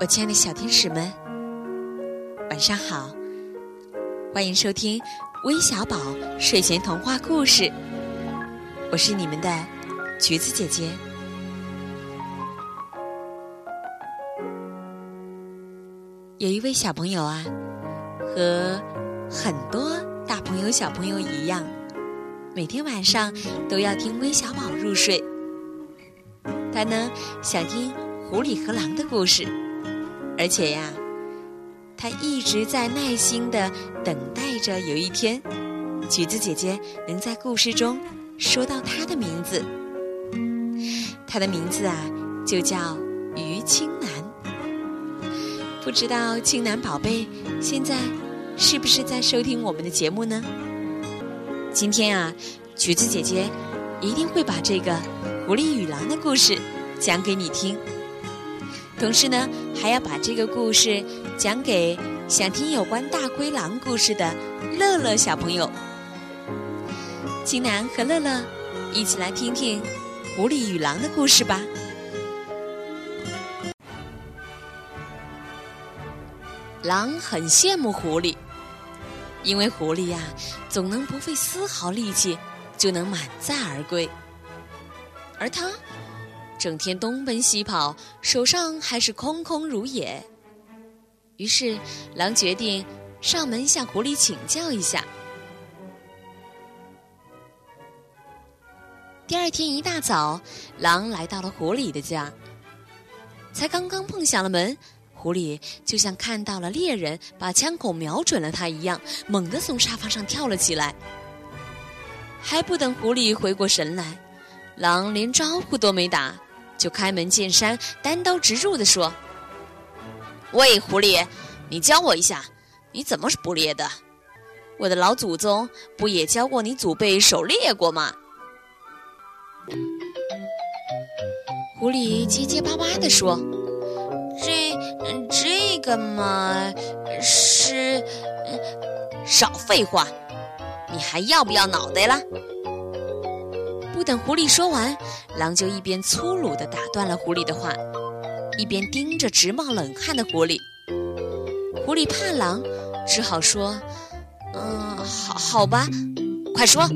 我亲爱的小天使们，晚上好！欢迎收听微小宝睡前童话故事，我是你们的橘子姐姐。有一位小朋友啊，和很多大朋友、小朋友一样，每天晚上都要听微小宝入睡。他呢，想听狐狸和狼的故事。而且呀，他一直在耐心的等待着有一天，橘子姐姐能在故事中说到他的名字。他的名字啊，就叫于青南。不知道青南宝贝现在是不是在收听我们的节目呢？今天啊，橘子姐姐一定会把这个狐狸与狼的故事讲给你听。同时呢，还要把这个故事讲给想听有关大灰狼故事的乐乐小朋友。青南和乐乐一起来听听狐狸与狼的故事吧。狼很羡慕狐狸，因为狐狸呀，总能不费丝毫力气就能满载而归，而他。整天东奔西跑，手上还是空空如也。于是，狼决定上门向狐狸请教一下。第二天一大早，狼来到了狐狸的家。才刚刚碰响了门，狐狸就像看到了猎人把枪口瞄准了他一样，猛地从沙发上跳了起来。还不等狐狸回过神来，狼连招呼都没打。就开门见山、单刀直入的说：“喂，狐狸，你教我一下，你怎么是捕猎的？我的老祖宗不也教过你祖辈狩猎过吗？”狐狸结结巴巴的说：“这这个嘛，是……少废话，你还要不要脑袋了？”不等狐狸说完，狼就一边粗鲁地打断了狐狸的话，一边盯着直冒冷汗的狐狸。狐狸怕狼，只好说：“嗯，好好吧，快说，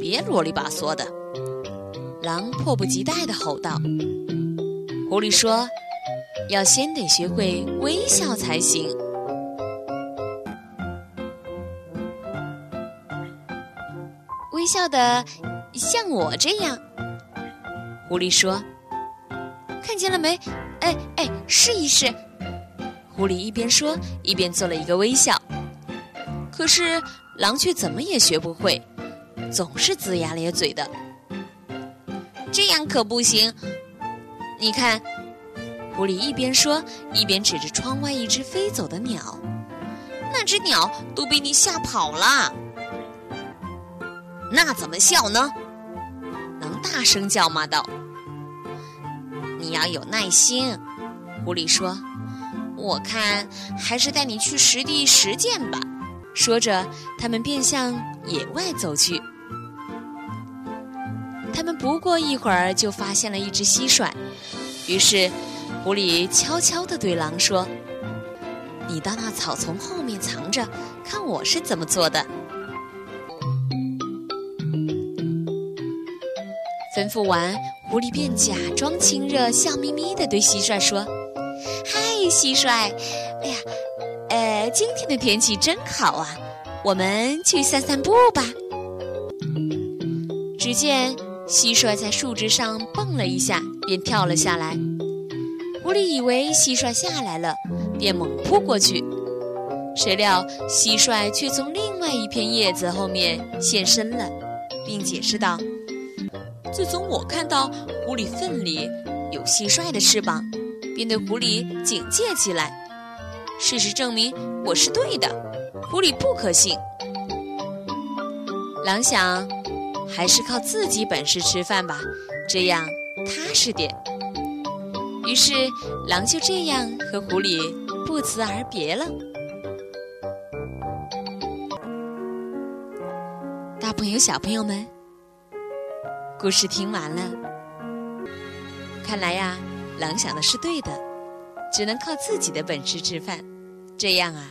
别啰里吧嗦的。”狼迫不及待地吼道。狐狸说：“要先得学会微笑才行。微笑的。”像我这样，狐狸说：“看见了没？哎哎，试一试。”狐狸一边说一边做了一个微笑。可是狼却怎么也学不会，总是龇牙咧嘴的。这样可不行。你看，狐狸一边说一边指着窗外一只飞走的鸟，那只鸟都被你吓跑了。那怎么笑呢？大声叫骂道：“你要有耐心。”狐狸说：“我看还是带你去实地实践吧。”说着，他们便向野外走去。他们不过一会儿就发现了一只蟋蟀，于是狐狸悄悄地对狼说：“你到那草丛后面藏着，看我是怎么做的。”吩咐完，狐狸便假装亲热，笑眯眯地对蟋蟀说：“嗨，蟋蟀，哎呀，呃，今天的天气真好啊，我们去散散步吧。”只见蟋蟀在树枝上蹦了一下，便跳了下来。狐狸以为蟋蟀下来了，便猛扑过去，谁料蟋蟀却从另外一片叶子后面现身了，并解释道。自从我看到狐狸粪里有蟋蟀的翅膀，便对狐狸警戒起来。事实证明我是对的，狐狸不可信。狼想，还是靠自己本事吃饭吧，这样踏实点。于是，狼就这样和狐狸不辞而别了。大朋友、小朋友们。故事听完了，看来呀，狼想的是对的。只能靠自己的本事吃饭，这样啊，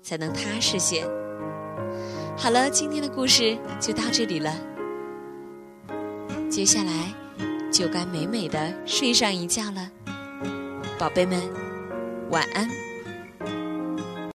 才能踏实些。好了，今天的故事就到这里了，接下来就该美美的睡上一觉了，宝贝们，晚安。